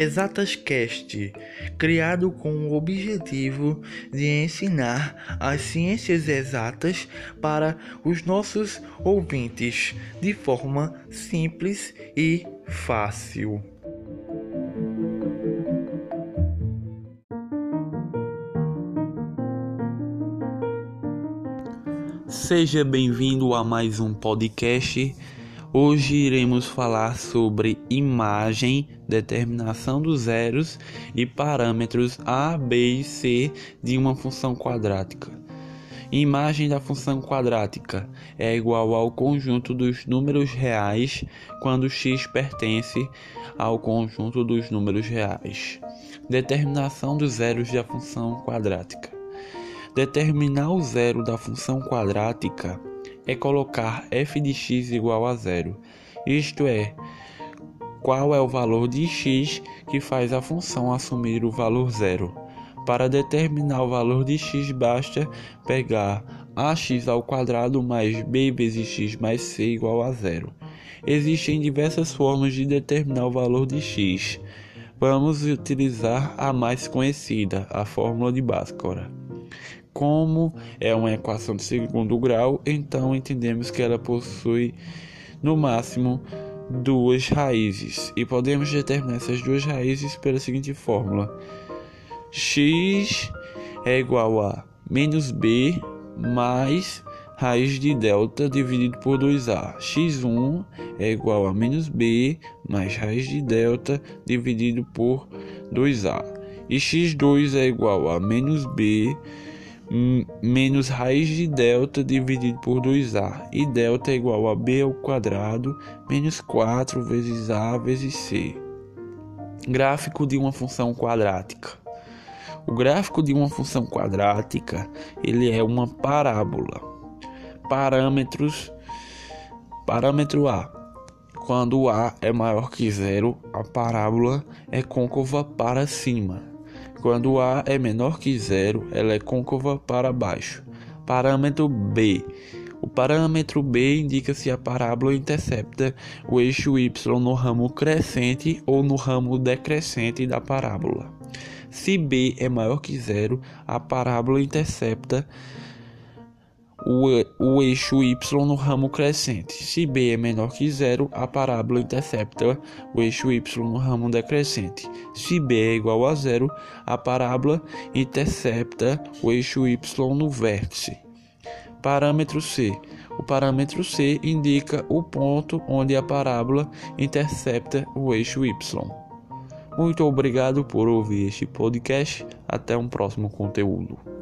Exatas Cast, criado com o objetivo de ensinar as ciências exatas para os nossos ouvintes de forma simples e fácil. Seja bem-vindo a mais um podcast Hoje iremos falar sobre imagem, determinação dos zeros e parâmetros a, b e c de uma função quadrática. Imagem da função quadrática é igual ao conjunto dos números reais quando x pertence ao conjunto dos números reais. Determinação dos zeros da função quadrática. Determinar o zero da função quadrática é colocar f de x igual a zero, isto é, qual é o valor de x que faz a função assumir o valor zero. Para determinar o valor de x, basta pegar ax ao quadrado mais b vezes x mais c igual a zero. Existem diversas formas de determinar o valor de x. Vamos utilizar a mais conhecida, a fórmula de Bhaskara. Como é uma equação de segundo grau, então entendemos que ela possui no máximo duas raízes e podemos determinar essas duas raízes pela seguinte fórmula: x é igual a menos b mais raiz de delta dividido por 2a. x1 é igual a menos b mais raiz de delta dividido por 2a. E x2 é igual a menos b menos raiz de delta dividido por 2a e delta é igual a b ao quadrado menos 4 vezes a vezes c. Gráfico de uma função quadrática. O gráfico de uma função quadrática ele é uma parábola. Parâmetros. Parâmetro A. Quando a é maior que zero, a parábola é côncava para cima. Quando A é menor que zero, ela é côncava para baixo. Parâmetro B. O parâmetro B indica se a parábola intercepta o eixo y no ramo crescente ou no ramo decrescente da parábola. Se B é maior que zero, a parábola intercepta o, o eixo y no ramo crescente. Se b é menor que zero, a parábola intercepta o eixo y no ramo decrescente. Se b é igual a zero, a parábola intercepta o eixo y no vértice. Parâmetro C. O parâmetro C indica o ponto onde a parábola intercepta o eixo y. Muito obrigado por ouvir este podcast. Até um próximo conteúdo.